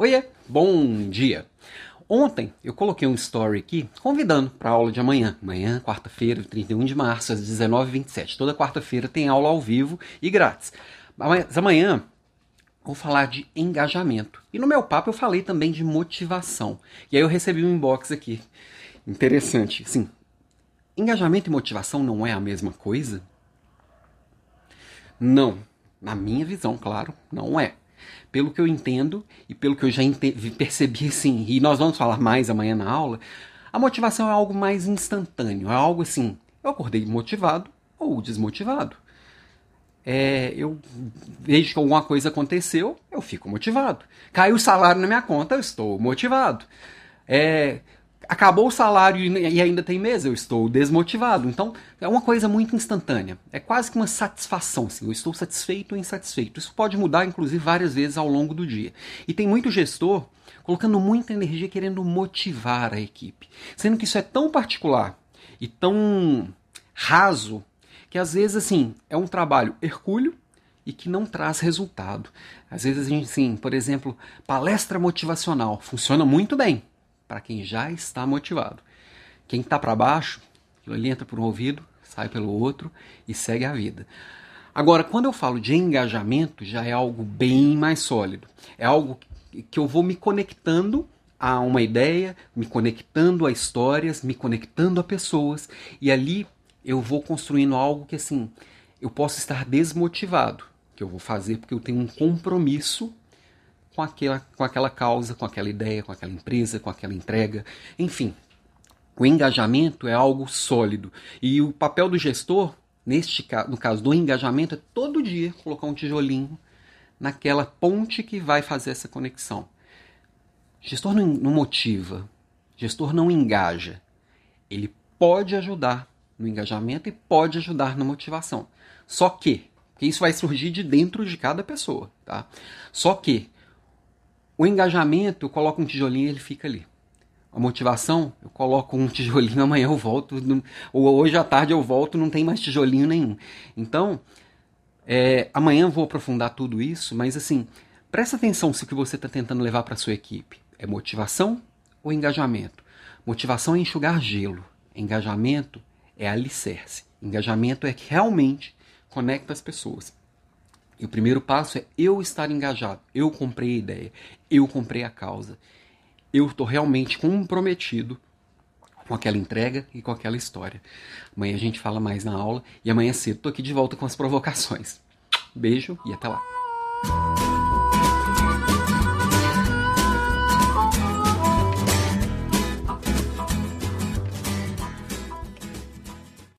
Oiê, bom dia. Ontem eu coloquei um story aqui convidando para a aula de amanhã. Amanhã, quarta-feira, 31 de março, às 19h27. Toda quarta-feira tem aula ao vivo e grátis. Mas amanhã vou falar de engajamento. E no meu papo eu falei também de motivação. E aí eu recebi um inbox aqui. Interessante. Sim, engajamento e motivação não é a mesma coisa? Não. Na minha visão, claro, não é. Pelo que eu entendo e pelo que eu já percebi, assim, e nós vamos falar mais amanhã na aula, a motivação é algo mais instantâneo, é algo assim, eu acordei motivado ou desmotivado. É, eu vejo que alguma coisa aconteceu, eu fico motivado. Caiu o salário na minha conta, eu estou motivado. É, acabou o salário e ainda tem mês, eu estou desmotivado. Então, é uma coisa muito instantânea. É quase que uma satisfação, assim, eu estou satisfeito ou insatisfeito. Isso pode mudar, inclusive, várias vezes ao longo do dia. E tem muito gestor colocando muita energia querendo motivar a equipe. Sendo que isso é tão particular e tão raso que às vezes, assim, é um trabalho hercúleo e que não traz resultado. Às vezes a gente, assim, por exemplo, palestra motivacional funciona muito bem, para quem já está motivado. Quem está para baixo, ele entra por um ouvido, sai pelo outro e segue a vida. Agora, quando eu falo de engajamento, já é algo bem mais sólido. É algo que eu vou me conectando a uma ideia, me conectando a histórias, me conectando a pessoas, e ali eu vou construindo algo que assim, eu posso estar desmotivado, que eu vou fazer porque eu tenho um compromisso com aquela, com aquela causa, com aquela ideia, com aquela empresa, com aquela entrega, enfim. O engajamento é algo sólido. E o papel do gestor, neste no caso do engajamento, é todo dia colocar um tijolinho naquela ponte que vai fazer essa conexão. gestor não, não motiva, gestor não engaja. Ele pode ajudar no engajamento e pode ajudar na motivação. Só que, que isso vai surgir de dentro de cada pessoa, tá? Só que o engajamento, eu coloco um tijolinho e ele fica ali. A motivação, eu coloco um tijolinho, amanhã eu volto, ou hoje à tarde eu volto, não tem mais tijolinho nenhum. Então, é, amanhã eu vou aprofundar tudo isso, mas assim, presta atenção se o que você está tentando levar para sua equipe é motivação ou engajamento. Motivação é enxugar gelo, engajamento é alicerce. Engajamento é que realmente conecta as pessoas. E o primeiro passo é eu estar engajado. Eu comprei a ideia, eu comprei a causa. Eu estou realmente comprometido com aquela entrega e com aquela história. Amanhã a gente fala mais na aula e amanhã cedo estou aqui de volta com as provocações. Beijo e até lá.